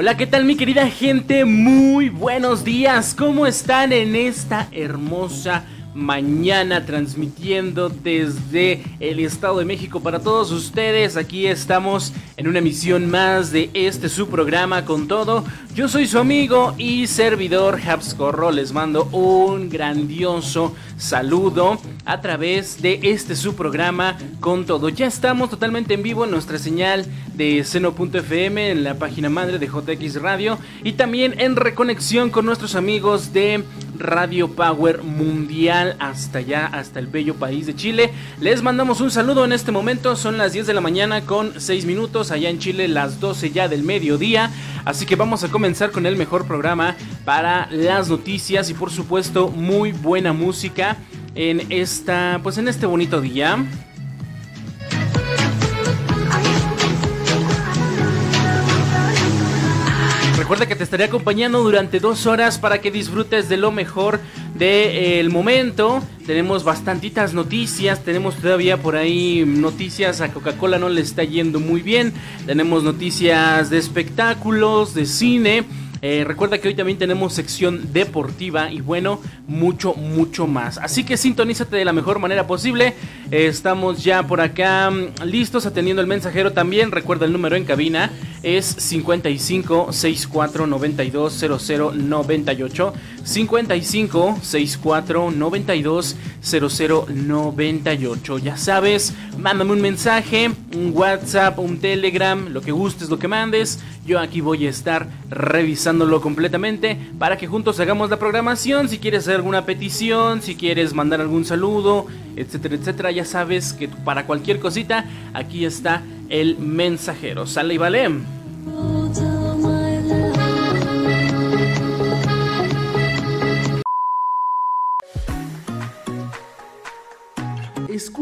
Hola, ¿qué tal mi querida gente? Muy buenos días. ¿Cómo están en esta hermosa mañana transmitiendo desde el Estado de México para todos ustedes. Aquí estamos en una emisión más de este su programa con todo. Yo soy su amigo y servidor Habscorro. Les mando un grandioso saludo a través de este su programa con todo. Ya estamos totalmente en vivo nuestra señal de seno.fm en la página madre de JX Radio y también en reconexión con nuestros amigos de Radio Power Mundial hasta allá, hasta el bello país de Chile. Les mandamos un saludo en este momento, son las 10 de la mañana con 6 minutos, allá en Chile las 12 ya del mediodía. Así que vamos a comenzar con el mejor programa para las noticias y por supuesto muy buena música en esta, pues en este bonito día. Recuerda que te estaré acompañando durante dos horas para que disfrutes de lo mejor del momento. Tenemos bastantitas noticias, tenemos todavía por ahí noticias, a Coca-Cola no le está yendo muy bien, tenemos noticias de espectáculos, de cine. Eh, recuerda que hoy también tenemos sección deportiva y bueno, mucho, mucho más. Así que sintonízate de la mejor manera posible. estamos ya por acá mm, listos atendiendo el mensajero también. Recuerda el número en cabina es 55 64 92 00 98. 55 64 92 00 98. Ya sabes, mándame un mensaje, un WhatsApp, un Telegram, lo que gustes, lo que mandes. Yo aquí voy a estar revisándolo completamente para que juntos hagamos la programación. Si quieres hacer alguna petición, si quieres mandar algún saludo, etcétera, etcétera, ya sabes que para cualquier cosita aquí está el mensajero. Sale y vale.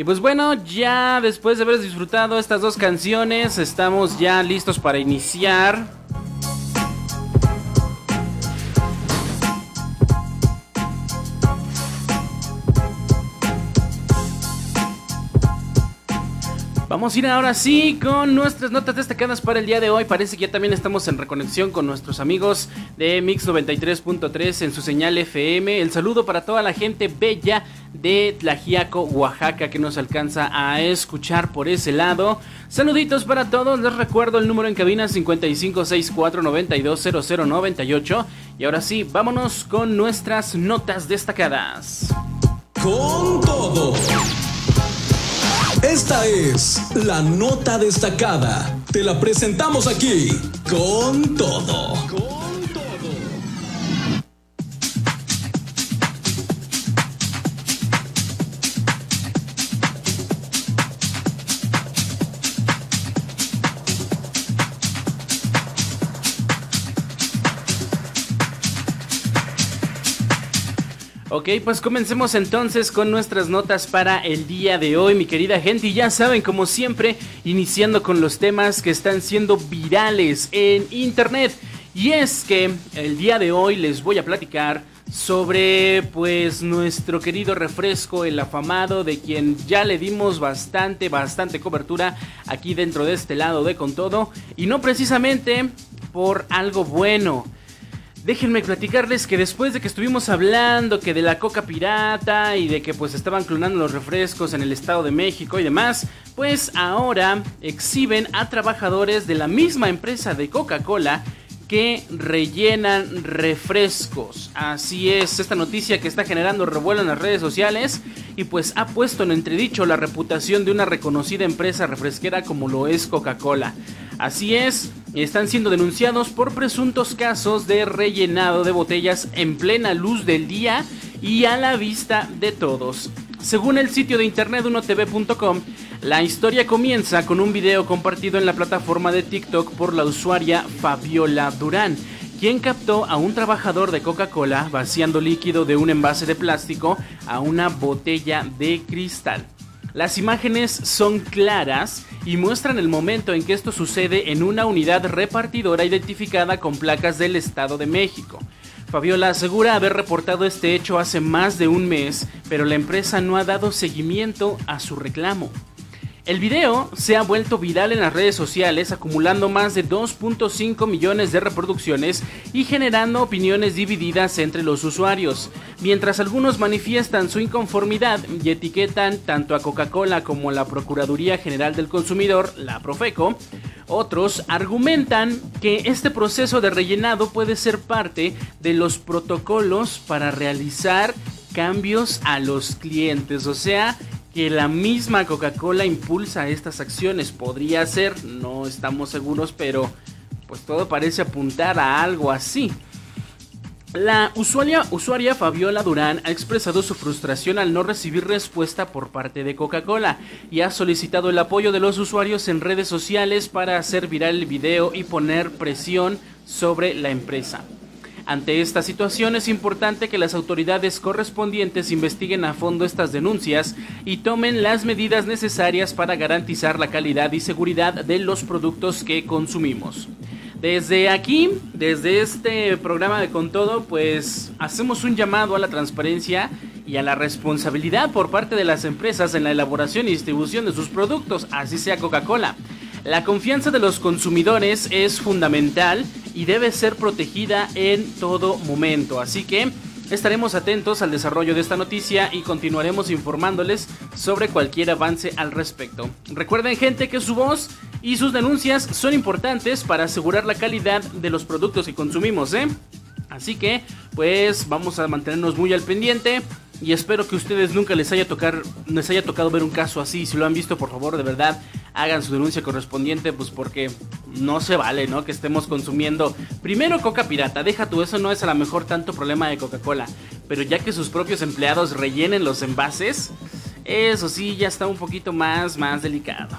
Y pues bueno, ya después de haber disfrutado estas dos canciones, estamos ya listos para iniciar Vamos a ir ahora sí con nuestras notas destacadas para el día de hoy. Parece que ya también estamos en reconexión con nuestros amigos de Mix 93.3 en su señal FM. El saludo para toda la gente bella de Tlajiaco, Oaxaca, que nos alcanza a escuchar por ese lado. Saluditos para todos. Les recuerdo el número en cabina 5564920098. Y ahora sí, vámonos con nuestras notas destacadas. Con todo. Esta es la nota destacada. Te la presentamos aquí con todo. Ok, pues comencemos entonces con nuestras notas para el día de hoy, mi querida gente. Y ya saben, como siempre, iniciando con los temas que están siendo virales en internet. Y es que el día de hoy les voy a platicar sobre pues nuestro querido refresco, el afamado, de quien ya le dimos bastante, bastante cobertura aquí dentro de este lado de con todo, y no precisamente por algo bueno. Déjenme platicarles que después de que estuvimos hablando que de la coca pirata y de que pues estaban clonando los refrescos en el Estado de México y demás, pues ahora exhiben a trabajadores de la misma empresa de Coca-Cola que rellenan refrescos. Así es, esta noticia que está generando revuelo en las redes sociales y pues ha puesto en entredicho la reputación de una reconocida empresa refresquera como lo es Coca-Cola. Así es, están siendo denunciados por presuntos casos de rellenado de botellas en plena luz del día y a la vista de todos. Según el sitio de internet unotv.com, la historia comienza con un video compartido en la plataforma de TikTok por la usuaria Fabiola Durán, quien captó a un trabajador de Coca-Cola vaciando líquido de un envase de plástico a una botella de cristal. Las imágenes son claras y muestran el momento en que esto sucede en una unidad repartidora identificada con placas del Estado de México. Fabiola asegura haber reportado este hecho hace más de un mes, pero la empresa no ha dado seguimiento a su reclamo. El video se ha vuelto viral en las redes sociales, acumulando más de 2.5 millones de reproducciones y generando opiniones divididas entre los usuarios. Mientras algunos manifiestan su inconformidad y etiquetan tanto a Coca-Cola como a la Procuraduría General del Consumidor, la Profeco, otros argumentan que este proceso de rellenado puede ser parte de los protocolos para realizar cambios a los clientes, o sea, que la misma Coca-Cola impulsa estas acciones. Podría ser, no estamos seguros, pero pues todo parece apuntar a algo así. La usuaria, usuaria Fabiola Durán ha expresado su frustración al no recibir respuesta por parte de Coca-Cola y ha solicitado el apoyo de los usuarios en redes sociales para hacer viral el video y poner presión sobre la empresa. Ante esta situación es importante que las autoridades correspondientes investiguen a fondo estas denuncias y tomen las medidas necesarias para garantizar la calidad y seguridad de los productos que consumimos. Desde aquí, desde este programa de Con Todo, pues hacemos un llamado a la transparencia y a la responsabilidad por parte de las empresas en la elaboración y distribución de sus productos, así sea Coca-Cola. La confianza de los consumidores es fundamental y debe ser protegida en todo momento. Así que estaremos atentos al desarrollo de esta noticia y continuaremos informándoles sobre cualquier avance al respecto. Recuerden gente que su voz y sus denuncias son importantes para asegurar la calidad de los productos que consumimos, ¿eh? Así que, pues vamos a mantenernos muy al pendiente y espero que ustedes nunca les haya, les haya tocado ver un caso así. Si lo han visto, por favor, de verdad, hagan su denuncia correspondiente, pues porque no se vale, ¿no? Que estemos consumiendo primero coca pirata. Deja tú, eso no es a lo mejor tanto problema de Coca-Cola. Pero ya que sus propios empleados rellenen los envases, eso sí ya está un poquito más, más delicado.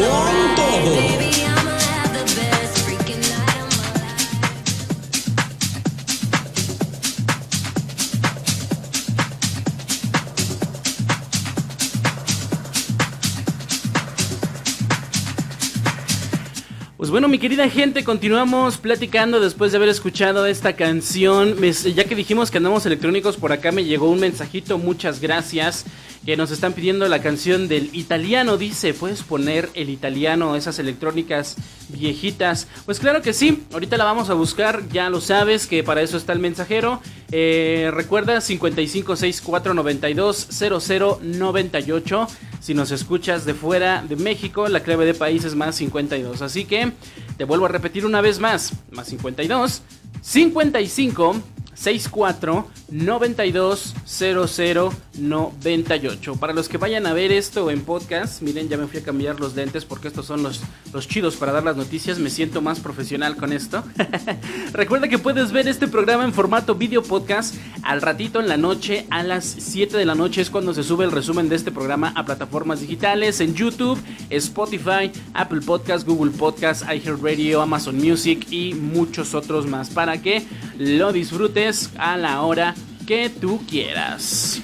Con. Pues bueno, mi querida gente, continuamos platicando después de haber escuchado esta canción. Ya que dijimos que andamos electrónicos, por acá me llegó un mensajito, muchas gracias, que nos están pidiendo la canción del italiano. Dice, ¿puedes poner el italiano, esas electrónicas viejitas? Pues claro que sí, ahorita la vamos a buscar, ya lo sabes que para eso está el mensajero. Eh, recuerda 5564920098. Si nos escuchas de fuera de México, la clave de país es más 52. Así que te vuelvo a repetir una vez más, más 52, 55 64 92 00 98. Para los que vayan a ver esto en podcast, miren, ya me fui a cambiar los lentes porque estos son los, los chidos para dar las noticias. Me siento más profesional con esto. Recuerda que puedes ver este programa en formato video podcast al ratito en la noche, a las 7 de la noche es cuando se sube el resumen de este programa a plataformas digitales en YouTube, Spotify, Apple Podcast, Google Podcast, iHeartRadio, Amazon Music y muchos otros más para que lo disfrutes a la hora que tú quieras.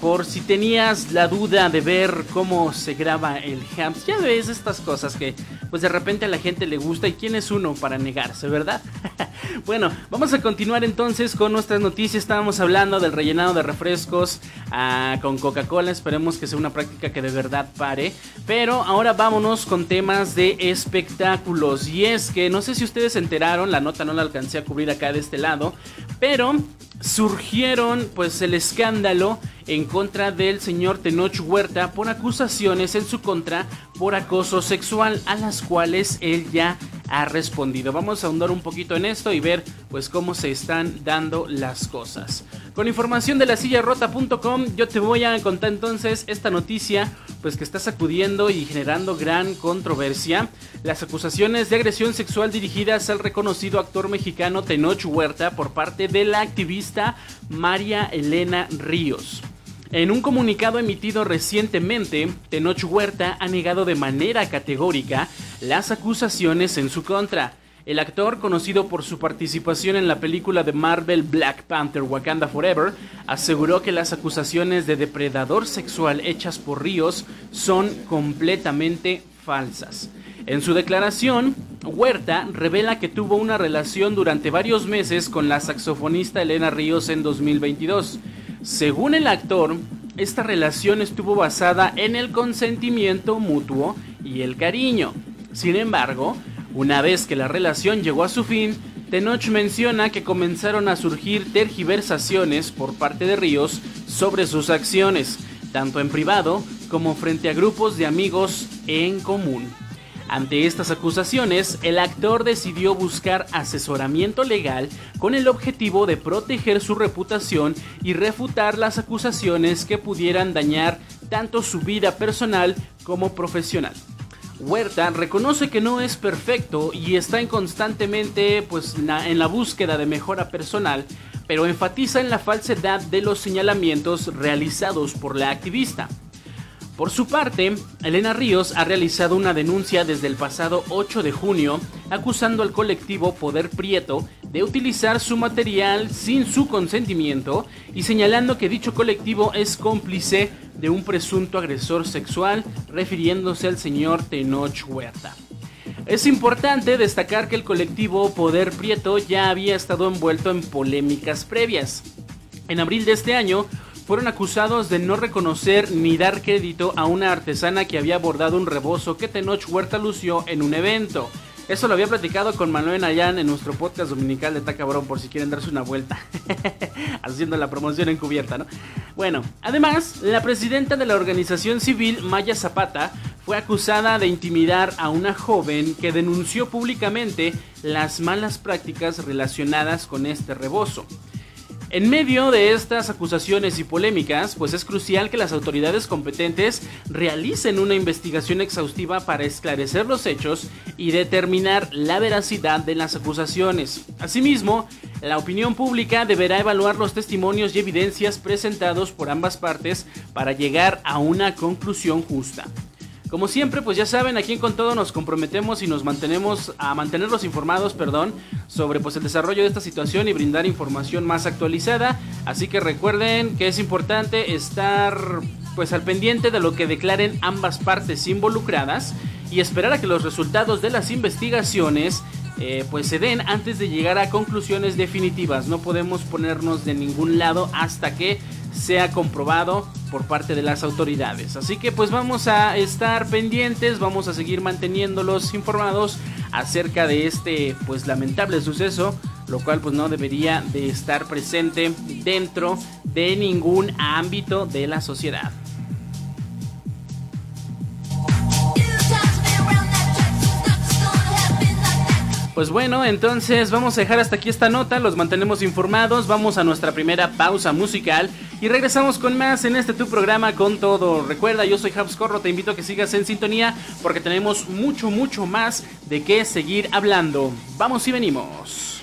Por si tenías la duda de ver cómo se graba el Hams, ya ves estas cosas que pues de repente a la gente le gusta y quién es uno para negarse, ¿verdad? bueno, vamos a continuar entonces con nuestras noticias. Estábamos hablando del rellenado de refrescos ah, con Coca-Cola. Esperemos que sea una práctica que de verdad pare. Pero ahora vámonos con temas de espectáculos. Y es que no sé si ustedes se enteraron, la nota no la alcancé a cubrir acá de este lado, pero surgieron pues el escándalo en contra del señor Tenoch Huerta por acusaciones en su contra por acoso sexual a las cuales él ya ha respondido. Vamos a ahondar un poquito en esto y ver pues cómo se están dando las cosas. Con información de la silla rota.com yo te voy a contar entonces esta noticia pues que está sacudiendo y generando gran controversia. Las acusaciones de agresión sexual dirigidas al reconocido actor mexicano Tenoch Huerta por parte de la activista María Elena Ríos. En un comunicado emitido recientemente, Tenoch Huerta ha negado de manera categórica las acusaciones en su contra. El actor, conocido por su participación en la película de Marvel Black Panther Wakanda Forever, aseguró que las acusaciones de depredador sexual hechas por Ríos son completamente falsas. En su declaración, Huerta revela que tuvo una relación durante varios meses con la saxofonista Elena Ríos en 2022. Según el actor, esta relación estuvo basada en el consentimiento mutuo y el cariño. Sin embargo, una vez que la relación llegó a su fin, Tenoch menciona que comenzaron a surgir tergiversaciones por parte de Ríos sobre sus acciones, tanto en privado como frente a grupos de amigos en común. Ante estas acusaciones, el actor decidió buscar asesoramiento legal con el objetivo de proteger su reputación y refutar las acusaciones que pudieran dañar tanto su vida personal como profesional. Huerta reconoce que no es perfecto y está en constantemente pues, en la búsqueda de mejora personal, pero enfatiza en la falsedad de los señalamientos realizados por la activista. Por su parte, Elena Ríos ha realizado una denuncia desde el pasado 8 de junio acusando al colectivo Poder Prieto de utilizar su material sin su consentimiento y señalando que dicho colectivo es cómplice de un presunto agresor sexual, refiriéndose al señor Tenoch Huerta. Es importante destacar que el colectivo Poder Prieto ya había estado envuelto en polémicas previas. En abril de este año, fueron acusados de no reconocer ni dar crédito a una artesana que había bordado un rebozo que Tenoch Huerta lució en un evento. Eso lo había platicado con Manuel Nayan en nuestro podcast dominical de Tacabrón por si quieren darse una vuelta. Haciendo la promoción encubierta, ¿no? Bueno, además, la presidenta de la organización civil, Maya Zapata, fue acusada de intimidar a una joven que denunció públicamente las malas prácticas relacionadas con este rebozo. En medio de estas acusaciones y polémicas, pues es crucial que las autoridades competentes realicen una investigación exhaustiva para esclarecer los hechos y determinar la veracidad de las acusaciones. Asimismo, la opinión pública deberá evaluar los testimonios y evidencias presentados por ambas partes para llegar a una conclusión justa. Como siempre, pues ya saben, aquí en Con Todo nos comprometemos y nos mantenemos a mantenerlos informados, perdón, sobre pues el desarrollo de esta situación y brindar información más actualizada. Así que recuerden que es importante estar pues al pendiente de lo que declaren ambas partes involucradas y esperar a que los resultados de las investigaciones eh, pues se den antes de llegar a conclusiones definitivas. No podemos ponernos de ningún lado hasta que sea comprobado por parte de las autoridades. Así que pues vamos a estar pendientes, vamos a seguir manteniéndolos informados acerca de este pues lamentable suceso, lo cual pues no debería de estar presente dentro de ningún ámbito de la sociedad. Pues bueno, entonces vamos a dejar hasta aquí esta nota, los mantenemos informados, vamos a nuestra primera pausa musical y regresamos con más en este tu programa con todo. Recuerda, yo soy Habs Corro, te invito a que sigas en sintonía porque tenemos mucho, mucho más de qué seguir hablando. Vamos y venimos.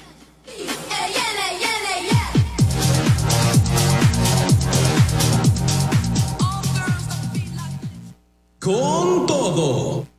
Con todo.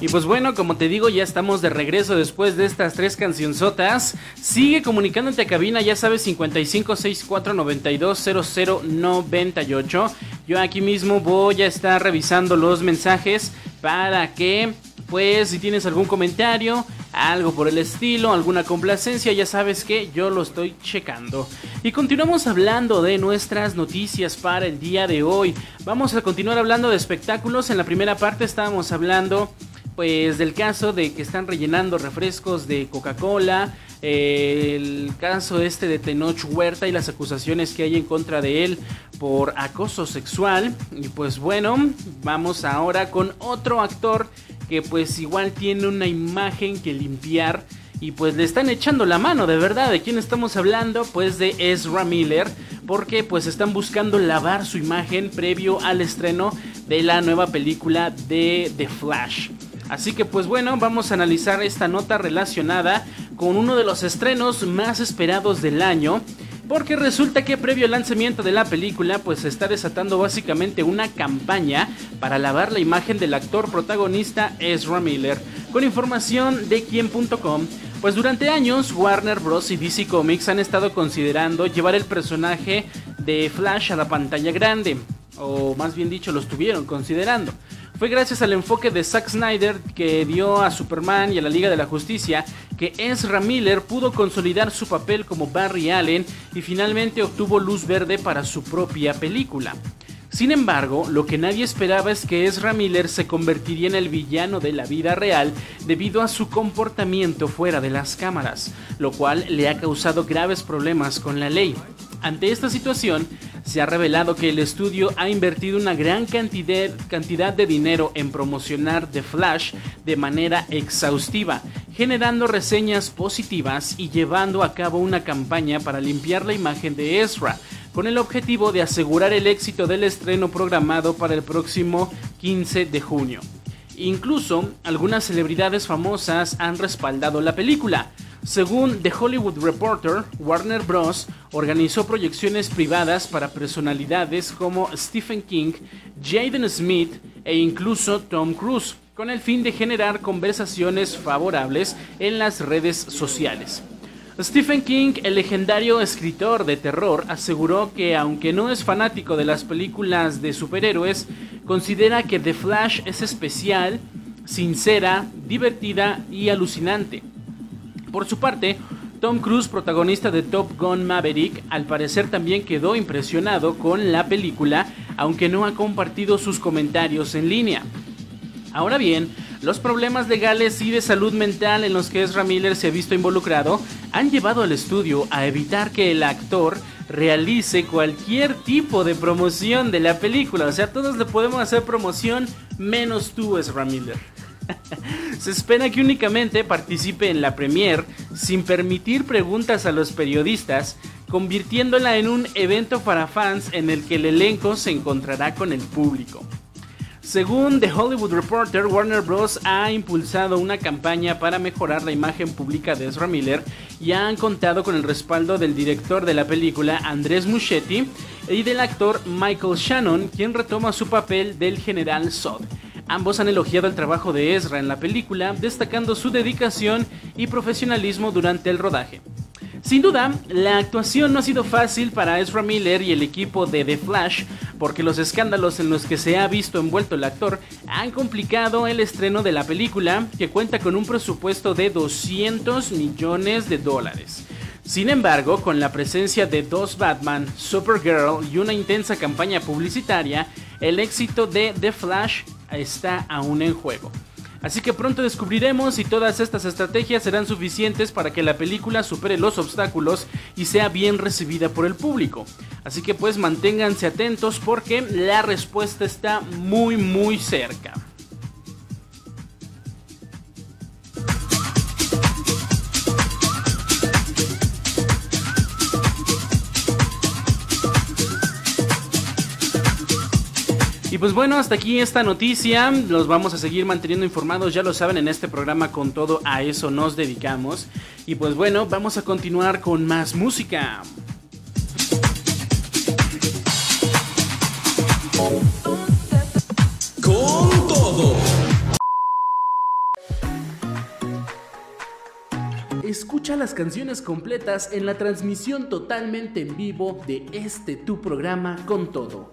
Y pues bueno, como te digo, ya estamos de regreso después de estas tres cancionzotas. Sigue comunicándote a cabina, ya sabes, 5564920098. Yo aquí mismo voy a estar revisando los mensajes para que, pues, si tienes algún comentario, algo por el estilo, alguna complacencia, ya sabes que yo lo estoy checando. Y continuamos hablando de nuestras noticias para el día de hoy. Vamos a continuar hablando de espectáculos. En la primera parte estábamos hablando pues del caso de que están rellenando refrescos de Coca-Cola, el caso este de Tenoch Huerta y las acusaciones que hay en contra de él por acoso sexual. Y pues bueno, vamos ahora con otro actor que pues igual tiene una imagen que limpiar. Y pues le están echando la mano, de verdad. ¿De quién estamos hablando? Pues de Ezra Miller. Porque pues están buscando lavar su imagen previo al estreno de la nueva película de The Flash. Así que pues bueno, vamos a analizar esta nota relacionada con uno de los estrenos más esperados del año. Porque resulta que previo al lanzamiento de la película, pues se está desatando básicamente una campaña para lavar la imagen del actor protagonista Ezra Miller. Con información de quien.com, pues durante años Warner Bros. y DC Comics han estado considerando llevar el personaje de Flash a la pantalla grande. O más bien dicho, lo estuvieron considerando. Fue gracias al enfoque de Zack Snyder que dio a Superman y a la Liga de la Justicia que Ezra Miller pudo consolidar su papel como Barry Allen y finalmente obtuvo luz verde para su propia película. Sin embargo, lo que nadie esperaba es que Ezra Miller se convertiría en el villano de la vida real debido a su comportamiento fuera de las cámaras, lo cual le ha causado graves problemas con la ley. Ante esta situación, se ha revelado que el estudio ha invertido una gran cantidad, cantidad, de dinero en promocionar The Flash de manera exhaustiva, generando reseñas positivas y llevando a cabo una campaña para limpiar la imagen de Ezra, con el objetivo de asegurar el éxito del estreno programado para el próximo 15 de junio. Incluso algunas celebridades famosas han respaldado la película. Según The Hollywood Reporter, Warner Bros. organizó proyecciones privadas para personalidades como Stephen King, Jaden Smith e incluso Tom Cruise, con el fin de generar conversaciones favorables en las redes sociales. Stephen King, el legendario escritor de terror, aseguró que aunque no es fanático de las películas de superhéroes, considera que The Flash es especial, sincera, divertida y alucinante. Por su parte, Tom Cruise, protagonista de Top Gun Maverick, al parecer también quedó impresionado con la película, aunque no ha compartido sus comentarios en línea. Ahora bien, los problemas legales y de salud mental en los que Ezra Miller se ha visto involucrado han llevado al estudio a evitar que el actor realice cualquier tipo de promoción de la película. O sea, todos le podemos hacer promoción menos tú, Ezra Miller. Se espera que únicamente participe en la premiere sin permitir preguntas a los periodistas, convirtiéndola en un evento para fans en el que el elenco se encontrará con el público. Según The Hollywood Reporter, Warner Bros. ha impulsado una campaña para mejorar la imagen pública de Ezra Miller y han contado con el respaldo del director de la película Andrés Muschietti y del actor Michael Shannon, quien retoma su papel del general Zod. Ambos han elogiado el trabajo de Ezra en la película, destacando su dedicación y profesionalismo durante el rodaje. Sin duda, la actuación no ha sido fácil para Ezra Miller y el equipo de The Flash, porque los escándalos en los que se ha visto envuelto el actor han complicado el estreno de la película, que cuenta con un presupuesto de 200 millones de dólares. Sin embargo, con la presencia de dos Batman, Supergirl y una intensa campaña publicitaria, el éxito de The Flash está aún en juego. Así que pronto descubriremos si todas estas estrategias serán suficientes para que la película supere los obstáculos y sea bien recibida por el público. Así que pues manténganse atentos porque la respuesta está muy muy cerca. Y pues bueno, hasta aquí esta noticia. Los vamos a seguir manteniendo informados, ya lo saben, en este programa con todo a eso nos dedicamos. Y pues bueno, vamos a continuar con más música. Con todo. Escucha las canciones completas en la transmisión totalmente en vivo de este tu programa con todo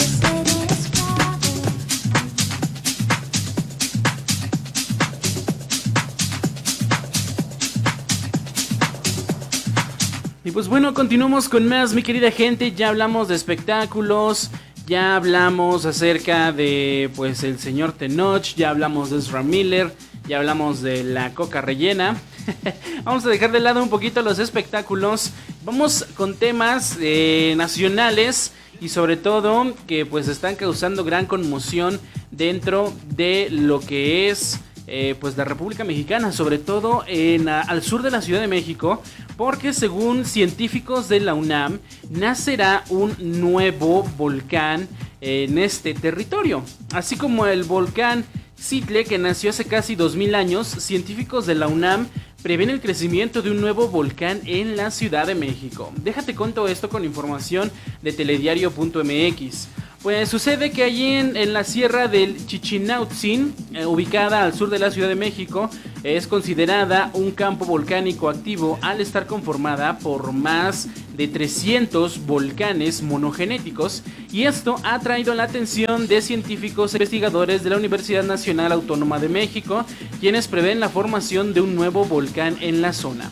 Y pues bueno, continuamos con más, mi querida gente. Ya hablamos de espectáculos, ya hablamos acerca de pues el señor Tenoch, ya hablamos de Ezra Miller, ya hablamos de la coca rellena. Vamos a dejar de lado un poquito los espectáculos. Vamos con temas eh, nacionales y sobre todo que pues están causando gran conmoción dentro de lo que es eh, pues la República Mexicana, sobre todo en, al sur de la Ciudad de México, porque según científicos de la UNAM, nacerá un nuevo volcán en este territorio, así como el volcán Citle, que nació hace casi 2000 años, científicos de la UNAM prevén el crecimiento de un nuevo volcán en la Ciudad de México. Déjate conto esto con información de telediario.mx. Pues sucede que allí en, la sierra del Chichinautzin, eh, ubicada al sur de la Ciudad de México, es considerada un campo volcánico activo al estar conformada por más de 300 volcanes monogenéticos y esto ha traído la atención de científicos e investigadores de la Universidad Nacional Autónoma de México, quienes prevén la formación de un nuevo volcán en la zona.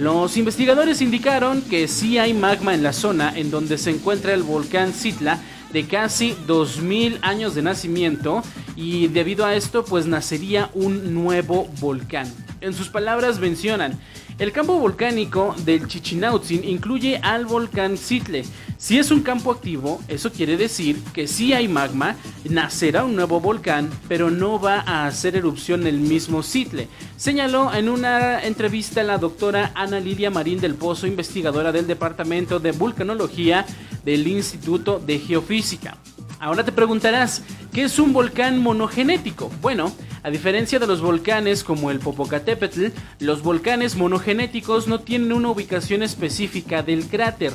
Los investigadores indicaron que sí hay magma en la zona en donde se encuentra el volcán Citla, de casi 2000 años de nacimiento y debido a esto pues nacería un nuevo volcán. En sus palabras mencionan, el campo volcánico del Chichinautzin incluye al volcán Citle. Si es un campo activo, eso quiere decir que si hay magma, nacerá un nuevo volcán, pero no va a hacer erupción el mismo Citle. Señaló en una entrevista la doctora Ana Lilia Marín del Pozo, investigadora del Departamento de Vulcanología del Instituto de Geofísica. Ahora te preguntarás, ¿qué es un volcán monogenético? Bueno, a diferencia de los volcanes como el Popocatépetl, los volcanes monogenéticos no tienen una ubicación específica del cráter,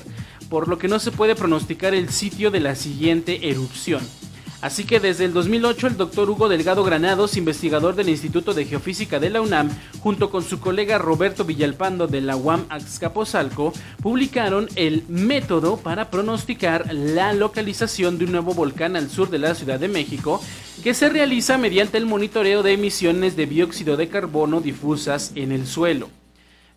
por lo que no se puede pronosticar el sitio de la siguiente erupción. Así que desde el 2008 el doctor Hugo Delgado Granados, investigador del Instituto de Geofísica de la UNAM, junto con su colega Roberto Villalpando de la UAM Azcapotzalco, publicaron el método para pronosticar la localización de un nuevo volcán al sur de la Ciudad de México, que se realiza mediante el monitoreo de emisiones de dióxido de carbono difusas en el suelo.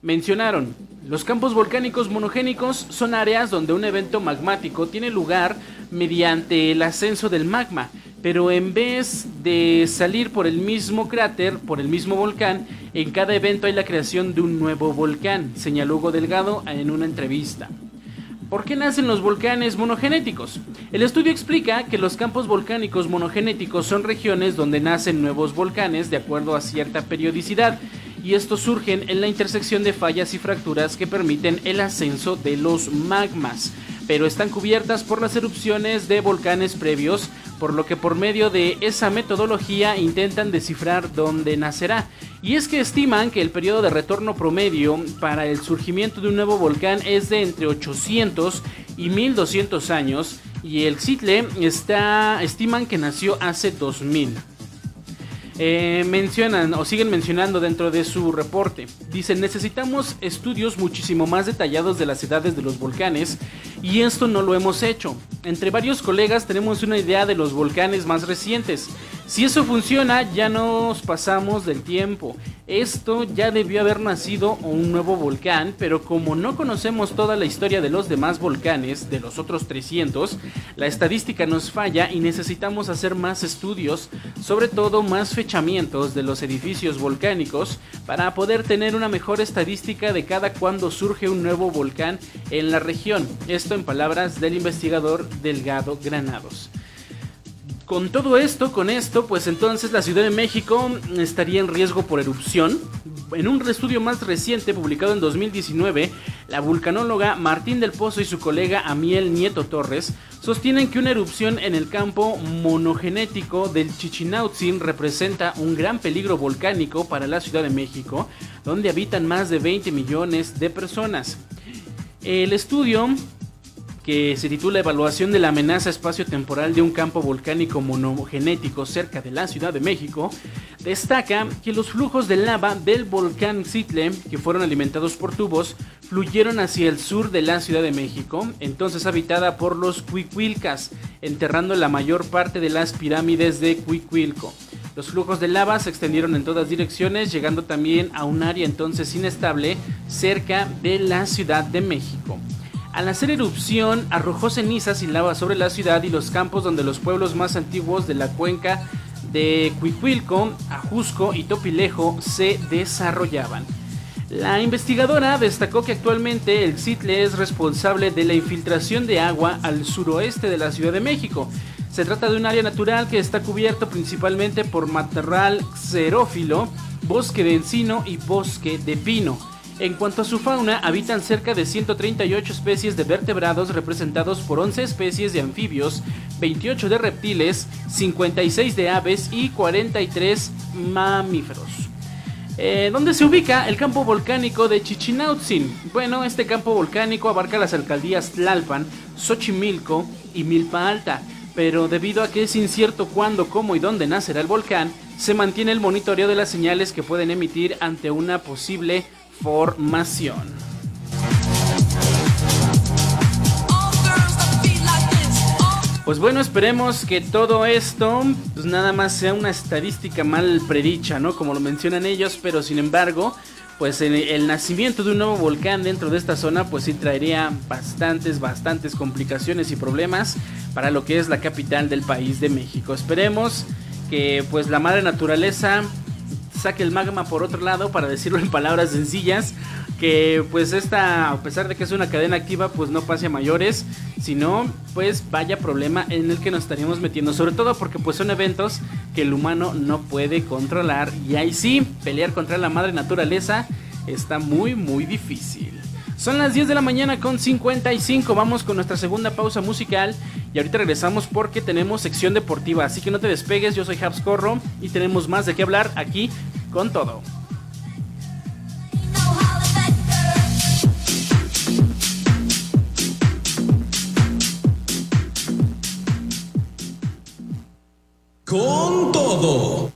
Mencionaron, los campos volcánicos monogénicos son áreas donde un evento magmático tiene lugar mediante el ascenso del magma, pero en vez de salir por el mismo cráter, por el mismo volcán, en cada evento hay la creación de un nuevo volcán, señaló Hugo Delgado en una entrevista. ¿Por qué nacen los volcanes monogenéticos? El estudio explica que los campos volcánicos monogenéticos son regiones donde nacen nuevos volcanes de acuerdo a cierta periodicidad y estos surgen en la intersección de fallas y fracturas que permiten el ascenso de los magmas, pero están cubiertas por las erupciones de volcanes previos, por lo que por medio de esa metodología intentan descifrar dónde nacerá. Y es que estiman que el periodo de retorno promedio para el surgimiento de un nuevo volcán es de entre 800 y 1200 años y el Xitle está estiman que nació hace 2000. Eh, mencionan o siguen mencionando dentro de su reporte. Dicen, necesitamos estudios muchísimo más detallados de las edades de los volcanes y esto no lo hemos hecho. Entre varios colegas tenemos una idea de los volcanes más recientes. Si eso funciona, ya nos pasamos del tiempo. Esto ya debió haber nacido un nuevo volcán, pero como no conocemos toda la historia de los demás volcanes, de los otros 300, la estadística nos falla y necesitamos hacer más estudios, sobre todo más fechamientos de los edificios volcánicos, para poder tener una mejor estadística de cada cuando surge un nuevo volcán en la región. Esto en palabras del investigador Delgado Granados. Con todo esto, con esto, pues entonces la Ciudad de México estaría en riesgo por erupción. En un estudio más reciente publicado en 2019, la vulcanóloga Martín del Pozo y su colega Amiel Nieto Torres sostienen que una erupción en el campo monogenético del Chichinautzin representa un gran peligro volcánico para la Ciudad de México, donde habitan más de 20 millones de personas. El estudio que se titula Evaluación de la amenaza espacio-temporal de un campo volcánico monogenético cerca de la Ciudad de México, destaca que los flujos de lava del volcán Zitle, que fueron alimentados por tubos, fluyeron hacia el sur de la Ciudad de México, entonces habitada por los Cuicuilcas, enterrando la mayor parte de las pirámides de Cuicuilco. Los flujos de lava se extendieron en todas direcciones, llegando también a un área entonces inestable cerca de la Ciudad de México. Al hacer erupción, arrojó cenizas y lava sobre la ciudad y los campos donde los pueblos más antiguos de la cuenca de Cuicuilco, Ajusco y Topilejo se desarrollaban. La investigadora destacó que actualmente el CITLE es responsable de la infiltración de agua al suroeste de la Ciudad de México. Se trata de un área natural que está cubierto principalmente por matorral xerófilo, bosque de encino y bosque de pino. En cuanto a su fauna, habitan cerca de 138 especies de vertebrados representados por 11 especies de anfibios, 28 de reptiles, 56 de aves y 43 mamíferos. Eh, ¿Dónde se ubica el campo volcánico de Chichinautzin? Bueno, este campo volcánico abarca las alcaldías Tlalpan, Xochimilco y Milpa Alta, pero debido a que es incierto cuándo, cómo y dónde nacerá el volcán, se mantiene el monitoreo de las señales que pueden emitir ante una posible formación. Pues bueno, esperemos que todo esto pues nada más sea una estadística mal predicha, ¿no? Como lo mencionan ellos, pero sin embargo, pues el, el, nacimiento de un nuevo volcán dentro de esta zona pues sí traería bastantes, bastantes complicaciones y problemas para lo que es la capital del país de México. Esperemos que pues la madre naturaleza saque el magma por otro lado, para decirlo en palabras sencillas, que pues esta, a pesar de que es una cadena activa, pues no pase a mayores, sino pues vaya problema en el que nos estaríamos metiendo, sobre todo porque pues son eventos que el humano no puede controlar y ahí sí, pelear contra la madre naturaleza está muy muy difícil. Son las 10 de la mañana con 55. Vamos con nuestra segunda pausa musical. Y ahorita regresamos porque tenemos sección deportiva. Así que no te despegues. Yo soy Habs Corro y tenemos más de qué hablar aquí con todo. Con todo.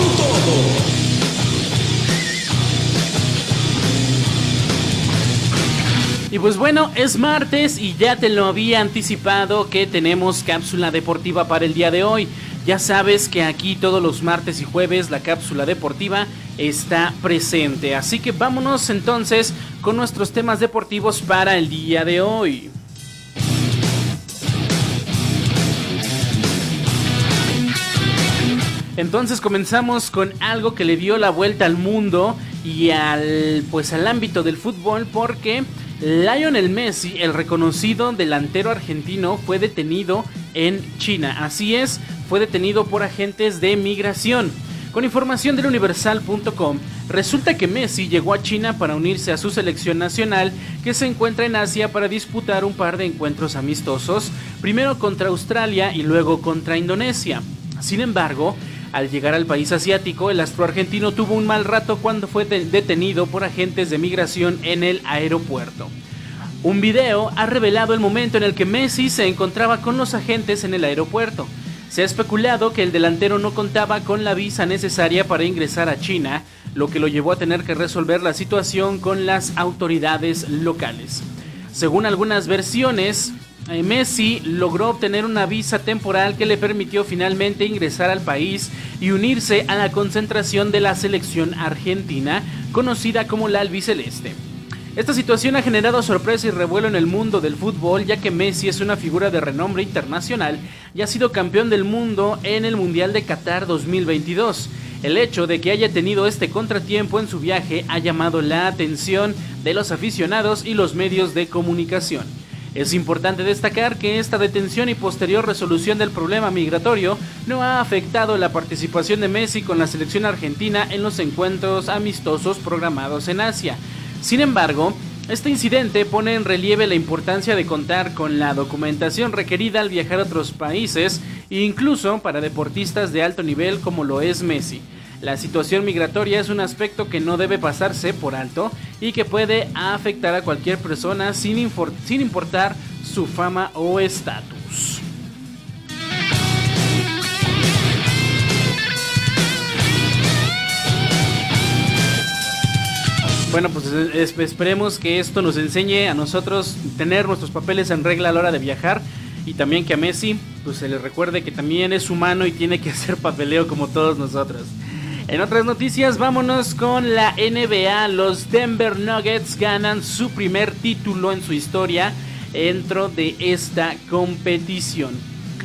Y pues bueno, es martes y ya te lo había anticipado que tenemos cápsula deportiva para el día de hoy. Ya sabes que aquí todos los martes y jueves la cápsula deportiva está presente. Así que vámonos entonces con nuestros temas deportivos para el día de hoy. Entonces comenzamos con algo que le dio la vuelta al mundo y al pues al ámbito del fútbol porque Lionel Messi, el reconocido delantero argentino, fue detenido en China. Así es, fue detenido por agentes de migración. Con información del universal.com, resulta que Messi llegó a China para unirse a su selección nacional que se encuentra en Asia para disputar un par de encuentros amistosos, primero contra Australia y luego contra Indonesia. Sin embargo, al llegar al país asiático, el astro argentino tuvo un mal rato cuando fue detenido por agentes de migración en el aeropuerto. Un video ha revelado el momento en el que Messi se encontraba con los agentes en el aeropuerto. Se ha especulado que el delantero no contaba con la visa necesaria para ingresar a China, lo que lo llevó a tener que resolver la situación con las autoridades locales. Según algunas versiones, eh, Messi logró obtener una visa temporal que le permitió finalmente ingresar al país y unirse a la concentración de la selección argentina, conocida como la albiceleste. Esta situación ha generado sorpresa y revuelo en el mundo del fútbol, ya que Messi es una figura de renombre internacional y ha sido campeón del mundo en el Mundial de Qatar 2022. El hecho de que haya tenido este contratiempo en su viaje ha llamado la atención de los aficionados y los medios de comunicación. Es importante destacar que esta detención y posterior resolución del problema migratorio no ha afectado la participación de Messi con la selección argentina en los encuentros amistosos programados en Asia. Sin embargo, este incidente pone en relieve la importancia de contar con la documentación requerida al viajar a otros países, incluso para deportistas de alto nivel como lo es Messi. La situación migratoria es un aspecto que no debe pasarse por alto y que puede afectar a cualquier persona sin, sin importar su fama o estatus. Bueno, pues esperemos que esto nos enseñe a nosotros tener nuestros papeles en regla a la hora de viajar y también que a Messi pues se le recuerde que también es humano y tiene que hacer papeleo como todos nosotros. En otras noticias, vámonos con la NBA. Los Denver Nuggets ganan su primer título en su historia dentro de esta competición.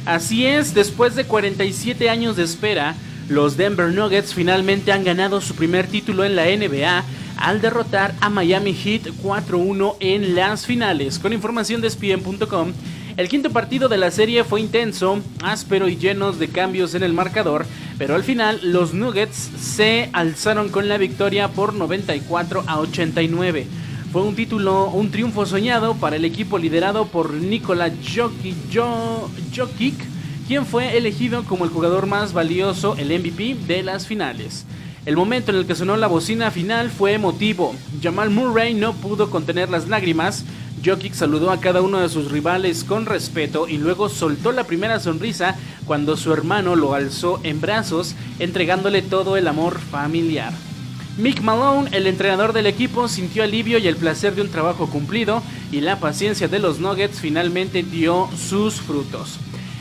Así es, después de 47 años de espera, los Denver Nuggets finalmente han ganado su primer título en la NBA al derrotar a Miami Heat 4-1 en las finales. Con información de ESPN.com, el quinto partido de la serie fue intenso, áspero y lleno de cambios en el marcador, pero al final los Nuggets se alzaron con la victoria por 94 a 89. Fue un título, un triunfo soñado para el equipo liderado por Nikola Jokic, quien fue elegido como el jugador más valioso, el MVP de las finales. El momento en el que sonó la bocina final fue emotivo. Jamal Murray no pudo contener las lágrimas. Jokic saludó a cada uno de sus rivales con respeto y luego soltó la primera sonrisa cuando su hermano lo alzó en brazos, entregándole todo el amor familiar. Mick Malone, el entrenador del equipo, sintió alivio y el placer de un trabajo cumplido y la paciencia de los Nuggets finalmente dio sus frutos.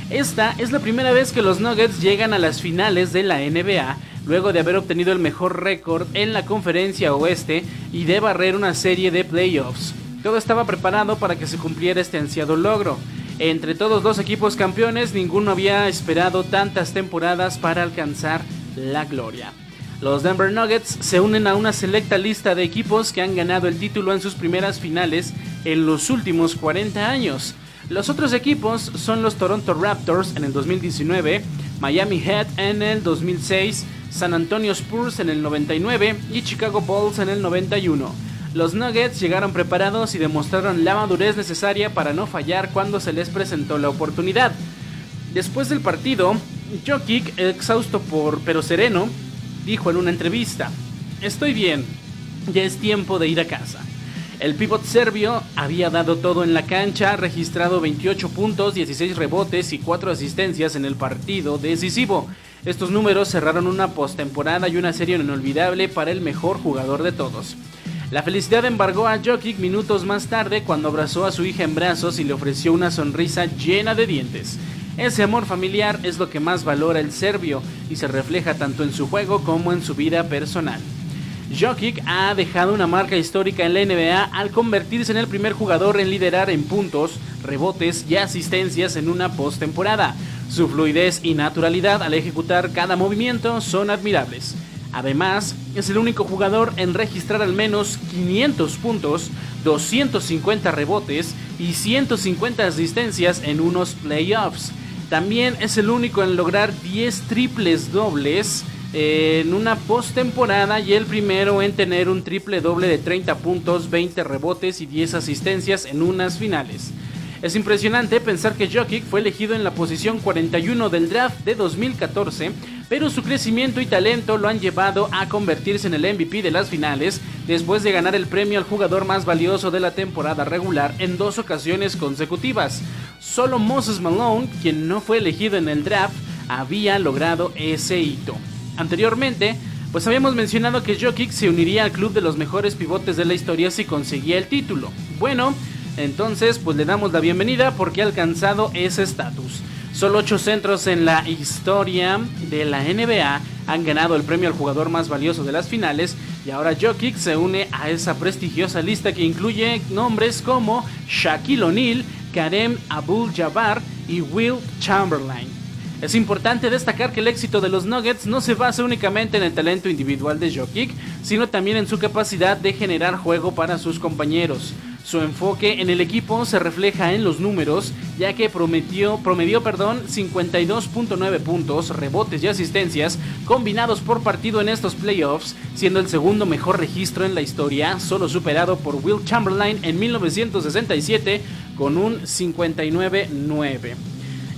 Esta es la primera vez que los Nuggets llegan a las finales de la NBA luego de haber obtenido el mejor récord en la conferencia oeste y de barrer una serie de playoffs. Todo estaba preparado para que se cumpliera este ansiado logro. Entre todos los equipos campeones, ninguno había esperado tantas temporadas para alcanzar la gloria. Los Denver Nuggets se unen a una selecta lista de equipos que han ganado el título en sus primeras finales en los últimos 40 años. Los otros equipos son los Toronto Raptors en el 2019, Miami Heat en el 2006, San Antonio Spurs en el 99 y Chicago Bulls en el 91. Los Nuggets llegaron preparados y demostraron la madurez necesaria para no fallar cuando se les presentó la oportunidad. Después del partido, Jokic, exhausto por pero sereno, dijo en una entrevista: Estoy bien, ya es tiempo de ir a casa. El pivot serbio había dado todo en la cancha, registrado 28 puntos, 16 rebotes y 4 asistencias en el partido decisivo. Estos números cerraron una postemporada y una serie inolvidable para el mejor jugador de todos. La felicidad embargó a Jokic minutos más tarde cuando abrazó a su hija en brazos y le ofreció una sonrisa llena de dientes. Ese amor familiar es lo que más valora el serbio y se refleja tanto en su juego como en su vida personal. Jokic ha dejado una marca histórica en la NBA al convertirse en el primer jugador en liderar en puntos, rebotes y asistencias en una postemporada Su fluidez y naturalidad al ejecutar cada movimiento son admirables. Además, es el único jugador en registrar al menos 500 puntos, 250 rebotes y 150 asistencias en unos playoffs. También es el único en lograr 10 triples dobles en una postemporada y el primero en tener un triple doble de 30 puntos, 20 rebotes y 10 asistencias en unas finales. Es impresionante pensar que Jokic fue elegido en la posición 41 del draft de 2014, pero su crecimiento y talento lo han llevado a convertirse en el MVP de las finales después de ganar el premio al jugador más valioso de la temporada regular en dos ocasiones consecutivas. Solo Moses Malone, quien no fue elegido en el draft, había logrado ese hito. Anteriormente, pues habíamos mencionado que Jokic se uniría al club de los mejores pivotes de la historia si conseguía el título. Bueno, entonces pues le damos la bienvenida porque ha alcanzado ese estatus. Solo 8 centros en la historia de la NBA han ganado el premio al jugador más valioso de las finales y ahora Jokic se une a esa prestigiosa lista que incluye nombres como Shaquille O'Neal, Karem Abdul-Jabbar y Will Chamberlain. Es importante destacar que el éxito de los Nuggets no se basa únicamente en el talento individual de Jokic, sino también en su capacidad de generar juego para sus compañeros. Su enfoque en el equipo se refleja en los números, ya que prometió, promedió perdón, 52.9 puntos, rebotes y asistencias combinados por partido en estos playoffs, siendo el segundo mejor registro en la historia, solo superado por Will Chamberlain en 1967 con un 59.9.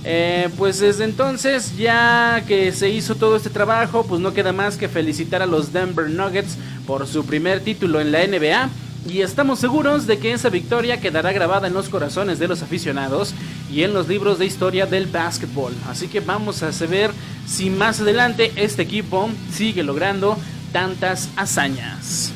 Eh, pues desde entonces, ya que se hizo todo este trabajo, pues no queda más que felicitar a los Denver Nuggets por su primer título en la NBA. Y estamos seguros de que esa victoria quedará grabada en los corazones de los aficionados y en los libros de historia del básquetbol. Así que vamos a ver si más adelante este equipo sigue logrando tantas hazañas.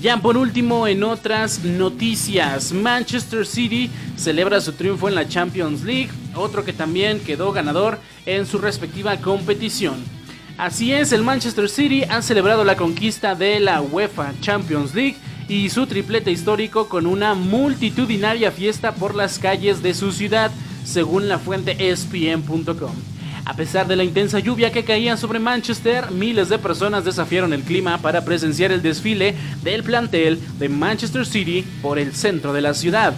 Ya por último, en otras noticias, Manchester City celebra su triunfo en la Champions League, otro que también quedó ganador en su respectiva competición. Así es, el Manchester City ha celebrado la conquista de la UEFA Champions League y su triplete histórico con una multitudinaria fiesta por las calles de su ciudad, según la fuente ESPN.com. A pesar de la intensa lluvia que caía sobre Manchester, miles de personas desafiaron el clima para presenciar el desfile del plantel de Manchester City por el centro de la ciudad.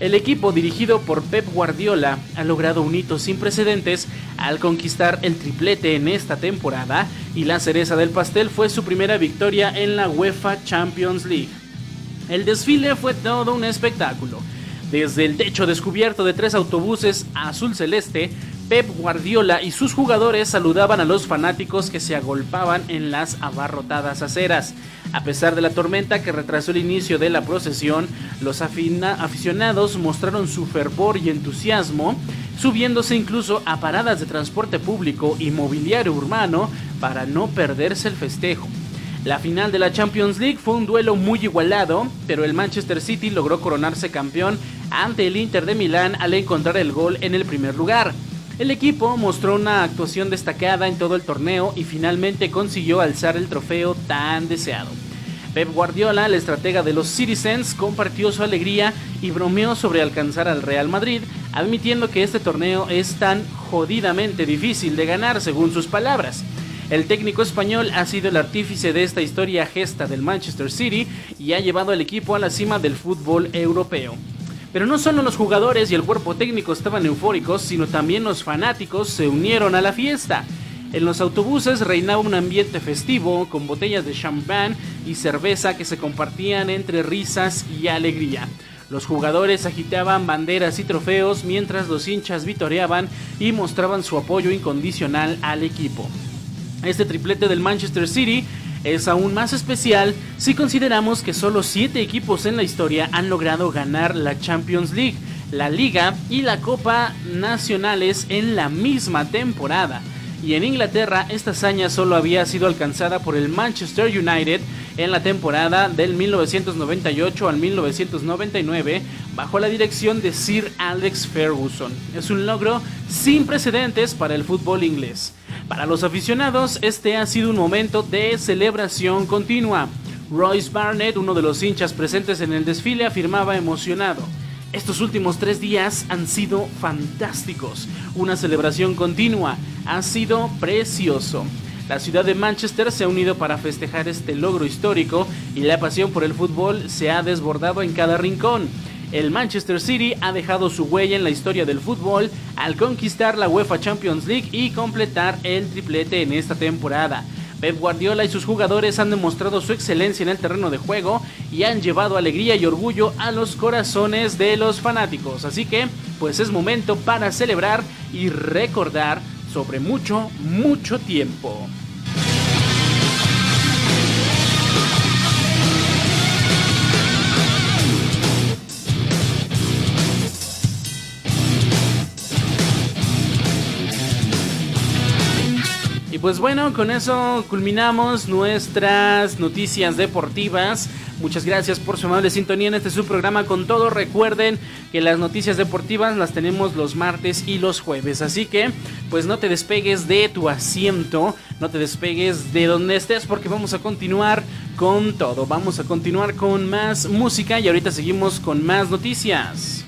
El equipo dirigido por Pep Guardiola ha logrado un hito sin precedentes al conquistar el triplete en esta temporada y la cereza del pastel fue su primera victoria en la UEFA Champions League. El desfile fue todo un espectáculo. Desde el techo descubierto de tres autobuses azul celeste Pep Guardiola y sus jugadores saludaban a los fanáticos que se agolpaban en las abarrotadas aceras. A pesar de la tormenta que retrasó el inicio de la procesión, los aficionados mostraron su fervor y entusiasmo, subiéndose incluso a paradas de transporte público y mobiliario urbano para no perderse el festejo. La final de la Champions League fue un duelo muy igualado, pero el Manchester City logró coronarse campeón ante el Inter de Milán al encontrar el gol en el primer lugar. El equipo mostró una actuación destacada en todo el torneo y finalmente consiguió alzar el trofeo tan deseado. Pep Guardiola, el estratega de los Citizens, compartió su alegría y bromeó sobre alcanzar al Real Madrid, admitiendo que este torneo es tan jodidamente difícil de ganar, según sus palabras. El técnico español ha sido el artífice de esta historia gesta del Manchester City y ha llevado al equipo a la cima del fútbol europeo. Pero no solo los jugadores y el cuerpo técnico estaban eufóricos, sino también los fanáticos se unieron a la fiesta. En los autobuses reinaba un ambiente festivo con botellas de champán y cerveza que se compartían entre risas y alegría. Los jugadores agitaban banderas y trofeos mientras los hinchas vitoreaban y mostraban su apoyo incondicional al equipo. Este triplete del Manchester City es aún más especial si consideramos que solo 7 equipos en la historia han logrado ganar la Champions League, la Liga y la Copa Nacionales en la misma temporada. Y en Inglaterra esta hazaña solo había sido alcanzada por el Manchester United en la temporada del 1998 al 1999 bajo la dirección de Sir Alex Ferguson. Es un logro sin precedentes para el fútbol inglés. Para los aficionados, este ha sido un momento de celebración continua. Royce Barnett, uno de los hinchas presentes en el desfile, afirmaba emocionado. Estos últimos tres días han sido fantásticos. Una celebración continua. Ha sido precioso. La ciudad de Manchester se ha unido para festejar este logro histórico y la pasión por el fútbol se ha desbordado en cada rincón. El Manchester City ha dejado su huella en la historia del fútbol al conquistar la UEFA Champions League y completar el triplete en esta temporada. Pep Guardiola y sus jugadores han demostrado su excelencia en el terreno de juego y han llevado alegría y orgullo a los corazones de los fanáticos. Así que, pues es momento para celebrar y recordar sobre mucho, mucho tiempo. Pues bueno, con eso culminamos nuestras noticias deportivas. Muchas gracias por su amable sintonía en este su programa con todo. Recuerden que las noticias deportivas las tenemos los martes y los jueves. Así que, pues no te despegues de tu asiento, no te despegues de donde estés porque vamos a continuar con todo. Vamos a continuar con más música y ahorita seguimos con más noticias.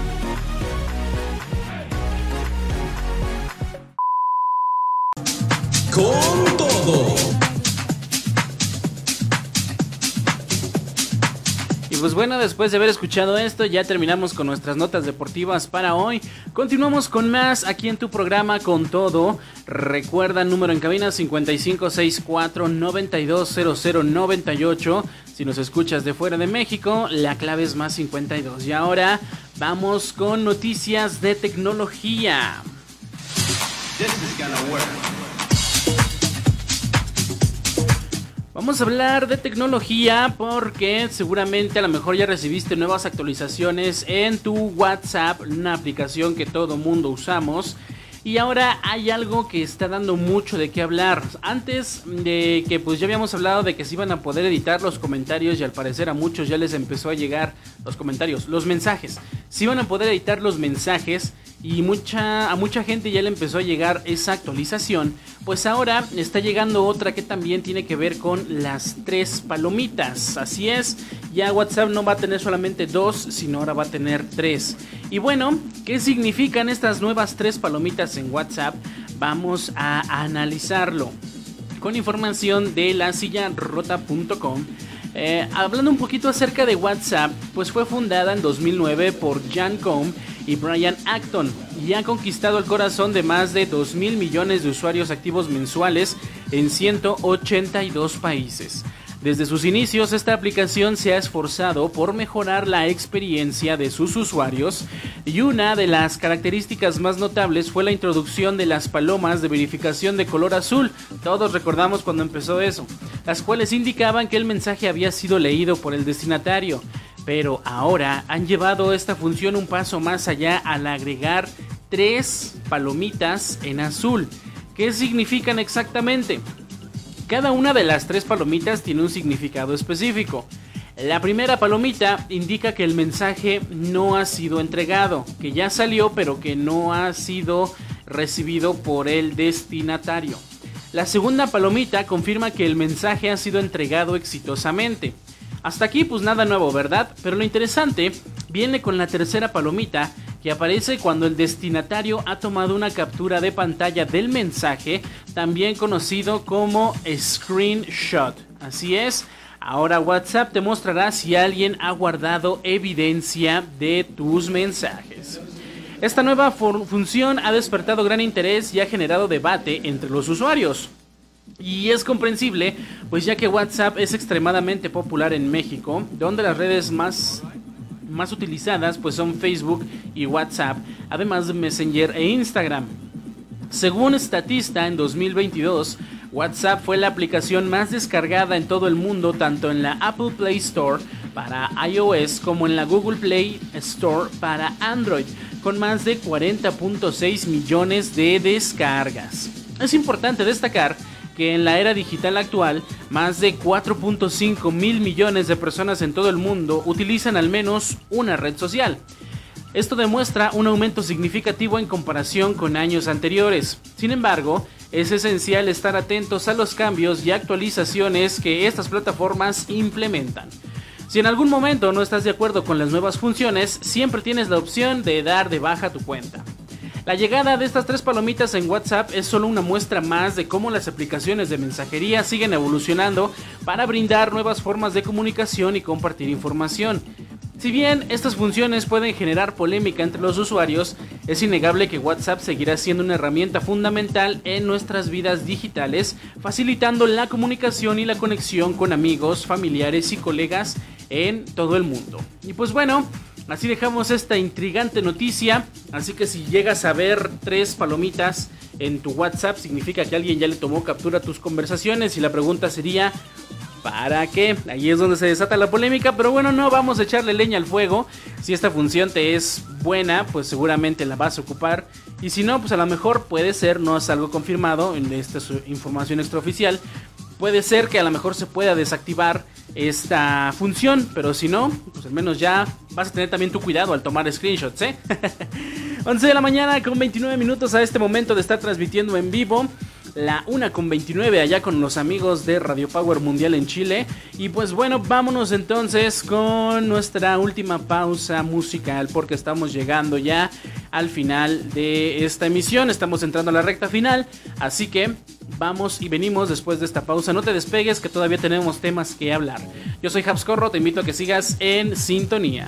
Con todo. Y pues bueno, después de haber escuchado esto, ya terminamos con nuestras notas deportivas para hoy. Continuamos con más aquí en tu programa con todo. Recuerda número en cabina 5564-920098. Si nos escuchas de fuera de México, la clave es más 52. Y ahora vamos con noticias de tecnología. Vamos a hablar de tecnología porque seguramente a lo mejor ya recibiste nuevas actualizaciones en tu WhatsApp, una aplicación que todo mundo usamos. Y ahora hay algo que está dando mucho de qué hablar. Antes de que pues ya habíamos hablado de que se iban a poder editar los comentarios y al parecer a muchos ya les empezó a llegar los comentarios, los mensajes. Se iban a poder editar los mensajes y mucha, a mucha gente ya le empezó a llegar esa actualización, pues ahora está llegando otra que también tiene que ver con las tres palomitas. Así es, ya WhatsApp no va a tener solamente dos, sino ahora va a tener tres. Y bueno, ¿qué significan estas nuevas tres palomitas en WhatsApp? Vamos a analizarlo con información de la rota.com eh, hablando un poquito acerca de WhatsApp, pues fue fundada en 2009 por Jan Combe y Brian Acton y ha conquistado el corazón de más de 2 mil millones de usuarios activos mensuales en 182 países. Desde sus inicios, esta aplicación se ha esforzado por mejorar la experiencia de sus usuarios y una de las características más notables fue la introducción de las palomas de verificación de color azul. Todos recordamos cuando empezó eso, las cuales indicaban que el mensaje había sido leído por el destinatario. Pero ahora han llevado esta función un paso más allá al agregar tres palomitas en azul. ¿Qué significan exactamente? Cada una de las tres palomitas tiene un significado específico. La primera palomita indica que el mensaje no ha sido entregado, que ya salió pero que no ha sido recibido por el destinatario. La segunda palomita confirma que el mensaje ha sido entregado exitosamente. Hasta aquí pues nada nuevo, ¿verdad? Pero lo interesante viene con la tercera palomita que aparece cuando el destinatario ha tomado una captura de pantalla del mensaje, también conocido como screenshot. Así es, ahora WhatsApp te mostrará si alguien ha guardado evidencia de tus mensajes. Esta nueva función ha despertado gran interés y ha generado debate entre los usuarios. Y es comprensible, pues ya que WhatsApp es extremadamente popular en México, donde las redes más más utilizadas pues son Facebook y WhatsApp, además de Messenger e Instagram. Según Statista, en 2022, WhatsApp fue la aplicación más descargada en todo el mundo, tanto en la Apple Play Store para iOS como en la Google Play Store para Android, con más de 40.6 millones de descargas. Es importante destacar que en la era digital actual, más de 4.5 mil millones de personas en todo el mundo utilizan al menos una red social. Esto demuestra un aumento significativo en comparación con años anteriores. Sin embargo, es esencial estar atentos a los cambios y actualizaciones que estas plataformas implementan. Si en algún momento no estás de acuerdo con las nuevas funciones, siempre tienes la opción de dar de baja tu cuenta. La llegada de estas tres palomitas en WhatsApp es solo una muestra más de cómo las aplicaciones de mensajería siguen evolucionando para brindar nuevas formas de comunicación y compartir información. Si bien estas funciones pueden generar polémica entre los usuarios, es innegable que WhatsApp seguirá siendo una herramienta fundamental en nuestras vidas digitales, facilitando la comunicación y la conexión con amigos, familiares y colegas en todo el mundo. Y pues bueno, así dejamos esta intrigante noticia, así que si llegas a ver tres palomitas en tu WhatsApp, significa que alguien ya le tomó captura a tus conversaciones y la pregunta sería, ¿Para qué? Ahí es donde se desata la polémica, pero bueno, no vamos a echarle leña al fuego. Si esta función te es buena, pues seguramente la vas a ocupar. Y si no, pues a lo mejor puede ser, no es algo confirmado, en esta información extraoficial. Puede ser que a lo mejor se pueda desactivar esta función, pero si no, pues al menos ya vas a tener también tu cuidado al tomar screenshots, ¿eh? 11 de la mañana con 29 minutos a este momento de estar transmitiendo en vivo la 1 con 29 allá con los amigos de Radio Power Mundial en Chile. Y pues bueno, vámonos entonces con nuestra última pausa musical porque estamos llegando ya al final de esta emisión. Estamos entrando a la recta final, así que vamos y venimos después de esta pausa. No te despegues que todavía tenemos temas que hablar. Yo soy Habscorro, te invito a que sigas en sintonía.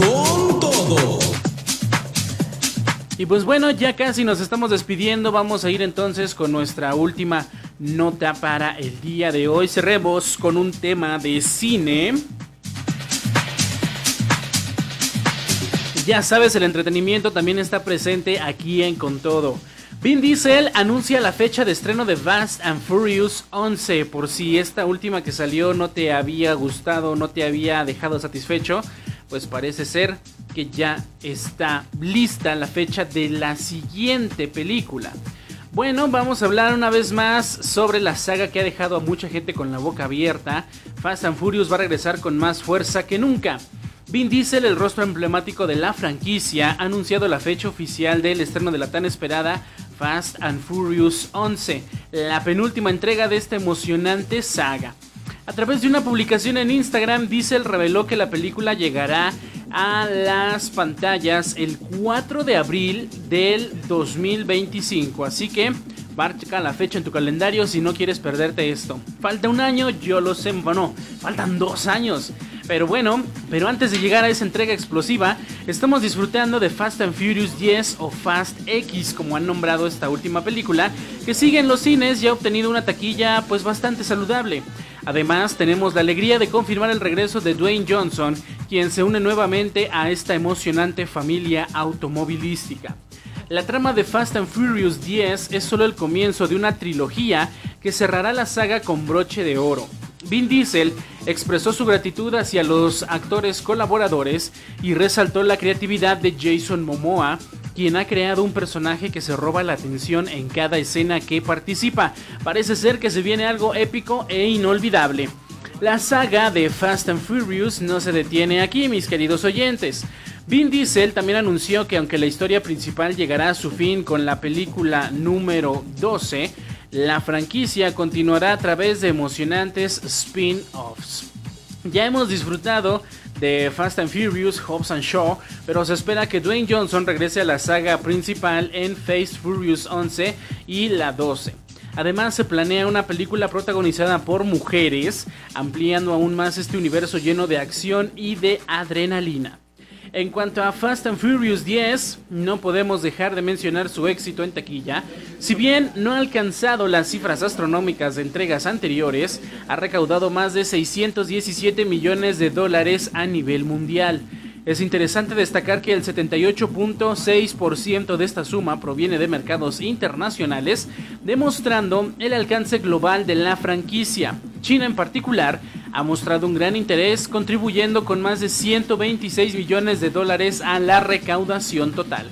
Con todo. Y pues bueno, ya casi nos estamos despidiendo. Vamos a ir entonces con nuestra última nota para el día de hoy. Cerremos con un tema de cine. Ya sabes, el entretenimiento también está presente aquí en Con Todo. Vin Diesel anuncia la fecha de estreno de Fast and Furious 11. Por si esta última que salió no te había gustado, no te había dejado satisfecho, pues parece ser que ya está lista la fecha de la siguiente película. Bueno, vamos a hablar una vez más sobre la saga que ha dejado a mucha gente con la boca abierta. Fast and Furious va a regresar con más fuerza que nunca. Vin Diesel, el rostro emblemático de la franquicia, ha anunciado la fecha oficial del estreno de la tan esperada Fast and Furious 11, la penúltima entrega de esta emocionante saga. A través de una publicación en Instagram, Diesel reveló que la película llegará a las pantallas el 4 de abril del 2025. Así que marca la fecha en tu calendario si no quieres perderte esto. Falta un año, yo lo sé, bueno, faltan dos años. Pero bueno, pero antes de llegar a esa entrega explosiva, estamos disfrutando de Fast and Furious 10 o Fast X, como han nombrado esta última película, que sigue en los cines y ha obtenido una taquilla pues bastante saludable. Además, tenemos la alegría de confirmar el regreso de Dwayne Johnson, quien se une nuevamente a esta emocionante familia automovilística. La trama de Fast and Furious 10 es solo el comienzo de una trilogía que cerrará la saga con broche de oro. Vin Diesel expresó su gratitud hacia los actores colaboradores y resaltó la creatividad de Jason Momoa, quien ha creado un personaje que se roba la atención en cada escena que participa. Parece ser que se viene algo épico e inolvidable. La saga de Fast and Furious no se detiene aquí, mis queridos oyentes. Vin Diesel también anunció que aunque la historia principal llegará a su fin con la película número 12, la franquicia continuará a través de emocionantes spin-offs. Ya hemos disfrutado de Fast and Furious, Hobbs and Shaw, pero se espera que Dwayne Johnson regrese a la saga principal en Fast Furious 11 y la 12. Además se planea una película protagonizada por mujeres, ampliando aún más este universo lleno de acción y de adrenalina. En cuanto a Fast and Furious 10, no podemos dejar de mencionar su éxito en taquilla. Si bien no ha alcanzado las cifras astronómicas de entregas anteriores, ha recaudado más de 617 millones de dólares a nivel mundial. Es interesante destacar que el 78.6% de esta suma proviene de mercados internacionales, demostrando el alcance global de la franquicia. China en particular ha mostrado un gran interés, contribuyendo con más de 126 millones de dólares a la recaudación total.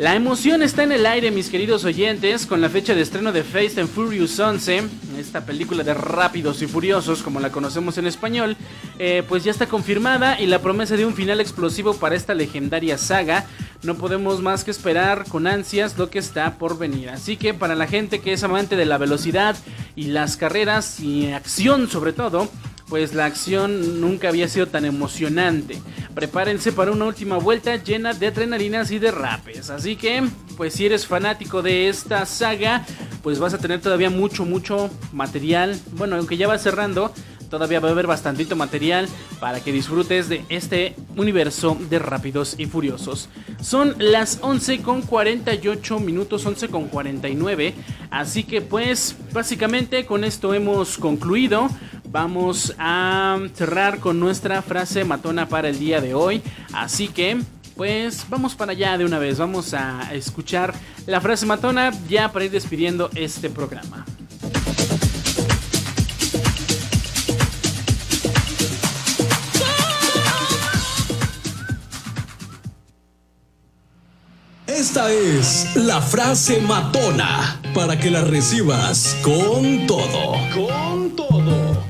La emoción está en el aire, mis queridos oyentes, con la fecha de estreno de Fast and Furious 11, esta película de rápidos y furiosos, como la conocemos en español, eh, pues ya está confirmada y la promesa de un final explosivo para esta legendaria saga. No podemos más que esperar con ansias lo que está por venir. Así que para la gente que es amante de la velocidad y las carreras y acción sobre todo, pues la acción nunca había sido tan emocionante. Prepárense para una última vuelta llena de adrenalinas y de rapes. Así que, pues si eres fanático de esta saga, pues vas a tener todavía mucho, mucho material. Bueno, aunque ya va cerrando, todavía va a haber bastantito material para que disfrutes de este universo de rápidos y furiosos. Son las 11 con 48 minutos, 11 con 49. Así que pues básicamente con esto hemos concluido vamos a cerrar con nuestra frase matona para el día de hoy. Así que, pues vamos para allá de una vez. Vamos a escuchar la frase matona ya para ir despidiendo este programa. Esta es la frase matona para que la recibas con todo. Con todo.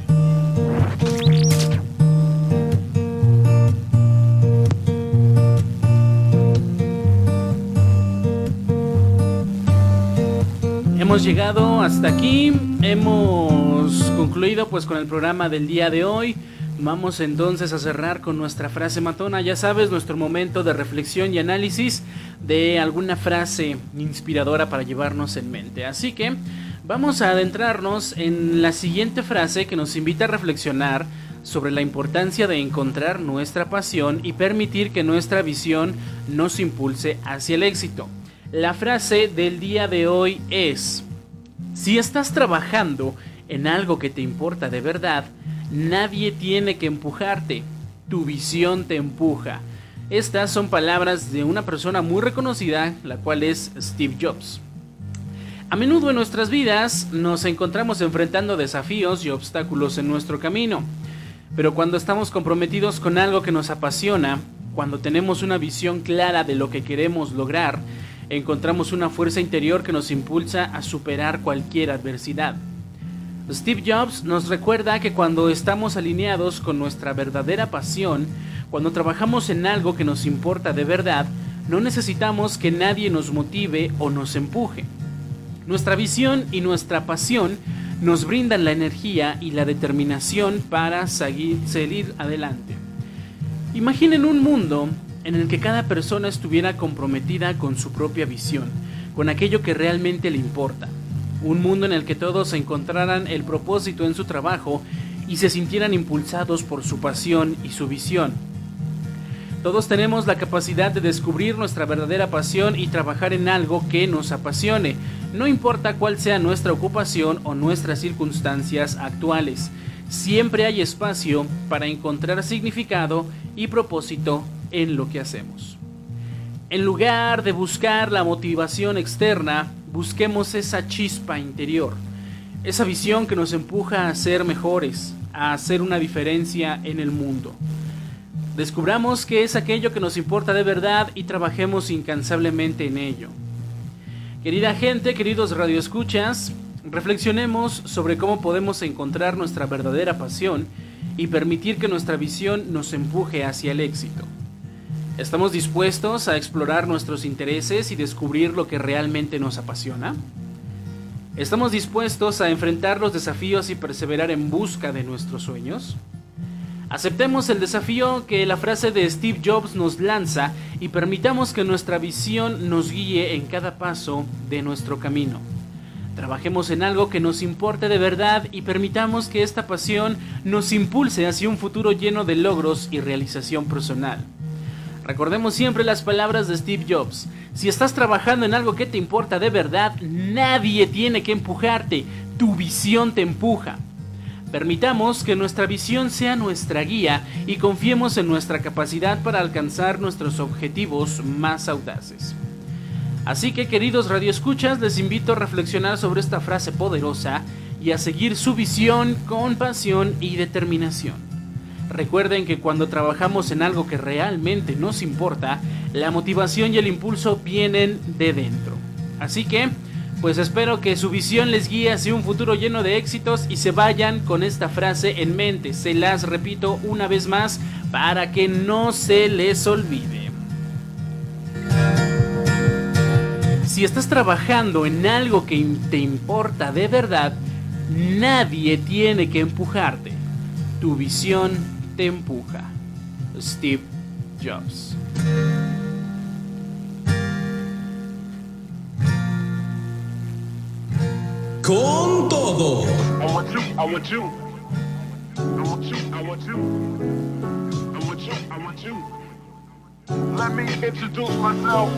Hemos llegado hasta aquí. Hemos concluido pues con el programa del día de hoy. Vamos entonces a cerrar con nuestra frase matona. Ya sabes, nuestro momento de reflexión y análisis de alguna frase inspiradora para llevarnos en mente. Así que vamos a adentrarnos en la siguiente frase que nos invita a reflexionar sobre la importancia de encontrar nuestra pasión y permitir que nuestra visión nos impulse hacia el éxito. La frase del día de hoy es, si estás trabajando en algo que te importa de verdad, nadie tiene que empujarte, tu visión te empuja. Estas son palabras de una persona muy reconocida, la cual es Steve Jobs. A menudo en nuestras vidas nos encontramos enfrentando desafíos y obstáculos en nuestro camino, pero cuando estamos comprometidos con algo que nos apasiona, cuando tenemos una visión clara de lo que queremos lograr, encontramos una fuerza interior que nos impulsa a superar cualquier adversidad. Steve Jobs nos recuerda que cuando estamos alineados con nuestra verdadera pasión, cuando trabajamos en algo que nos importa de verdad, no necesitamos que nadie nos motive o nos empuje. Nuestra visión y nuestra pasión nos brindan la energía y la determinación para seguir, adelante. Imaginen un mundo en el que cada persona estuviera comprometida con su propia visión, con aquello que realmente le importa. Un mundo en el que todos encontraran el propósito en su trabajo y se sintieran impulsados por su pasión y su visión. Todos tenemos la capacidad de descubrir nuestra verdadera pasión y trabajar en algo que nos apasione, no importa cuál sea nuestra ocupación o nuestras circunstancias actuales. Siempre hay espacio para encontrar significado y propósito en lo que hacemos. En lugar de buscar la motivación externa, busquemos esa chispa interior, esa visión que nos empuja a ser mejores, a hacer una diferencia en el mundo. Descubramos qué es aquello que nos importa de verdad y trabajemos incansablemente en ello. Querida gente, queridos radioescuchas, reflexionemos sobre cómo podemos encontrar nuestra verdadera pasión y permitir que nuestra visión nos empuje hacia el éxito. ¿Estamos dispuestos a explorar nuestros intereses y descubrir lo que realmente nos apasiona? ¿Estamos dispuestos a enfrentar los desafíos y perseverar en busca de nuestros sueños? Aceptemos el desafío que la frase de Steve Jobs nos lanza y permitamos que nuestra visión nos guíe en cada paso de nuestro camino. Trabajemos en algo que nos importe de verdad y permitamos que esta pasión nos impulse hacia un futuro lleno de logros y realización personal. Recordemos siempre las palabras de Steve Jobs. Si estás trabajando en algo que te importa de verdad, nadie tiene que empujarte. Tu visión te empuja. Permitamos que nuestra visión sea nuestra guía y confiemos en nuestra capacidad para alcanzar nuestros objetivos más audaces. Así que queridos radioescuchas, les invito a reflexionar sobre esta frase poderosa y a seguir su visión con pasión y determinación. Recuerden que cuando trabajamos en algo que realmente nos importa, la motivación y el impulso vienen de dentro. Así que, pues espero que su visión les guíe hacia un futuro lleno de éxitos y se vayan con esta frase en mente. Se las repito una vez más para que no se les olvide. Si estás trabajando en algo que te importa de verdad, nadie tiene que empujarte. Tu visión te empuja. Steve Jobs. Con todo. I want you, I want you. I want you, I want you. I want you, I want you. Let me introduce myself.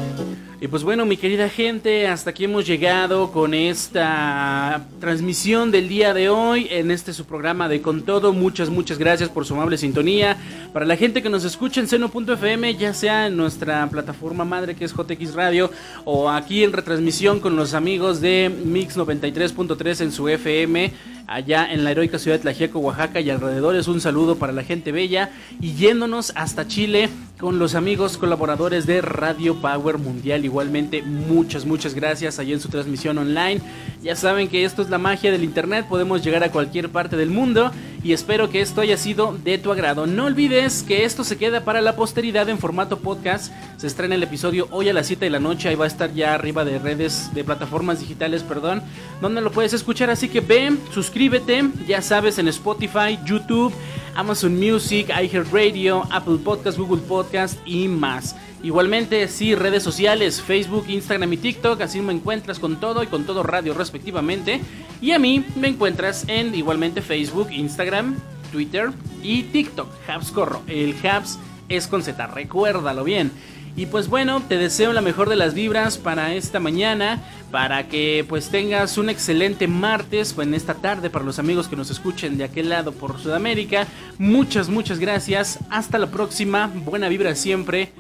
Y pues bueno, mi querida gente, hasta aquí hemos llegado con esta transmisión del día de hoy en este su programa de Con Todo. Muchas, muchas gracias por su amable sintonía. Para la gente que nos escucha en seno.fm, ya sea en nuestra plataforma madre que es JX Radio o aquí en retransmisión con los amigos de Mix 93.3 en su FM allá en la heroica ciudad de Tlajiaco, Oaxaca y alrededores. Un saludo para la gente bella y yéndonos hasta Chile con los amigos colaboradores de Radio Power Mundial. Igualmente, muchas, muchas gracias allá en su transmisión online. Ya saben que esto es la magia del internet, podemos llegar a cualquier parte del mundo y espero que esto haya sido de tu agrado. No olvides que esto se queda para la posteridad en formato podcast. Se estrena el episodio hoy a las 7 de la noche, ahí va a estar ya arriba de redes, de plataformas digitales, perdón, donde lo puedes escuchar. Así que ven, suscríbete, ya sabes, en Spotify, YouTube, Amazon Music, iHeartRadio, Apple Podcast, Google Podcast y más. Igualmente, sí, redes sociales, Facebook, Instagram y TikTok, así me encuentras con todo y con todo radio respectivamente. Y a mí me encuentras en igualmente Facebook, Instagram, Twitter y TikTok. Habs Corro, el Habs es con Z, recuérdalo bien. Y pues bueno, te deseo la mejor de las vibras para esta mañana, para que pues tengas un excelente martes o en esta tarde para los amigos que nos escuchen de aquel lado por Sudamérica. Muchas, muchas gracias. Hasta la próxima. Buena vibra siempre.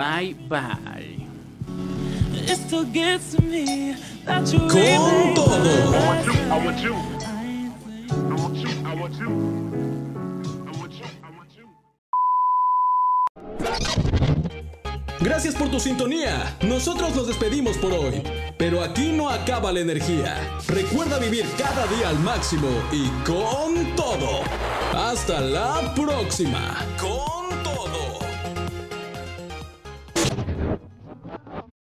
Bye bye. Con todo. I want you, I want you. I want you, I want you. I want you, I want you. Gracias por tu sintonía. Nosotros nos despedimos por hoy. Pero aquí no acaba la energía. Recuerda vivir cada día al máximo y con todo. Hasta la próxima. Con.